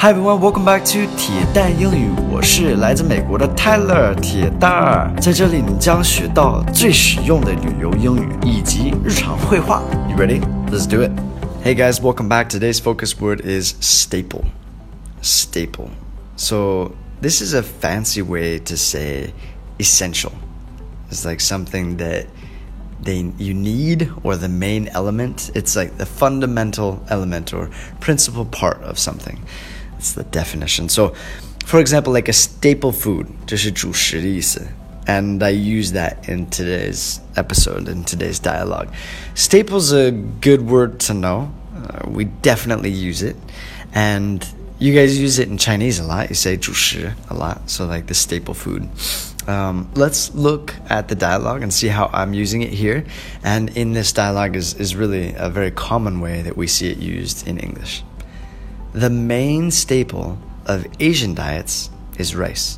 Hi everyone, welcome back to 铁蛋英语。我是来自美国的 Tyler 铁蛋儿，在这里你将学到最实用的旅游英语以及日常会话。You ready? Let's do it. Hey guys, welcome back. Today's focus word is staple. Staple. So this is a fancy way to say essential. It's like something that they you need or the main element. It's like the fundamental element or principal part of something. It's the definition. So, for example, like a staple food, 这是主食的意思. And I use that in today's episode, in today's dialogue. Staple's a good word to know. Uh, we definitely use it. And you guys use it in Chinese a lot. You say 主食 a lot. So, like the staple food. Um, let's look at the dialogue and see how I'm using it here. And in this dialogue is, is really a very common way that we see it used in English. The main staple of Asian diets is rice.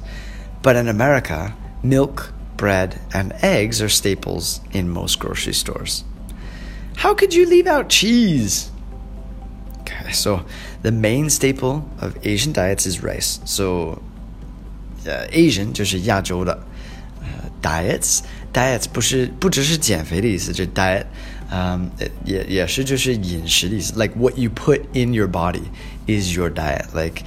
But in America, milk, bread, and eggs are staples in most grocery stores. How could you leave out cheese? Okay, so the main staple of Asian diets is rice. So uh, Asian 就是亚洲的。Uh, diets diets 不是不只是减肥的意思，就 diet，嗯、um,，也也是就是饮食的意思。Like what you put in your body is your diet. Like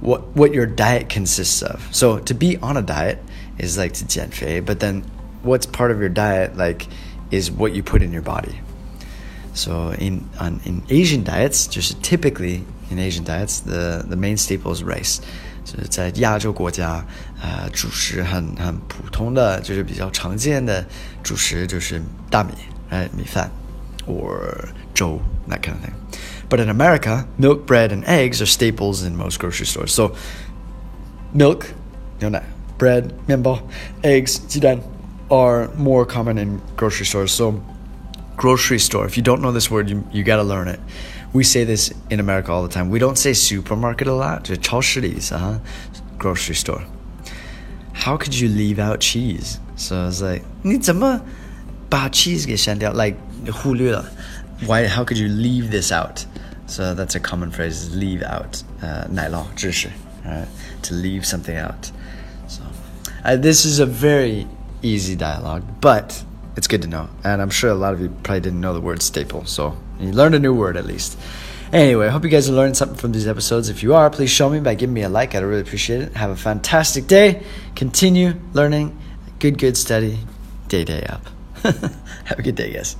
what what your diet consists of. So to be on a diet is like to 减肥, but then what's part of your diet like is what you put in your body. So in on, in Asian diets, just typically in Asian diets, the the main staple is rice. 就是在亚洲国家，呃，主食很很普通的，就是比较常见的主食就是大米，哎，米饭，or 粥 that kind of thing. But in America, milk, bread, and eggs are staples in most grocery stores. So, milk, 牛奶, bread, 面包, eggs, 鸡蛋 are more common in grocery stores. So, grocery store, if you don't know this word, you, you gotta learn it. We say this in America all the time. We don't say supermarket a lot, 就是超市的意思, huh? Grocery store. How could you leave out cheese? So I was like, 你怎么把 cheese 给删掉? Like, 忽略了. Why, how could you leave this out? So that's a common phrase, leave out. Uh, 奶酪知识, right? To leave something out. So uh, this is a very easy dialogue, but it's good to know. And I'm sure a lot of you probably didn't know the word staple, so you learned a new word at least. Anyway, I hope you guys are learning something from these episodes. If you are, please show me by giving me a like. I'd really appreciate it. Have a fantastic day. Continue learning. Good, good study. Day, day up. Have a good day, guys.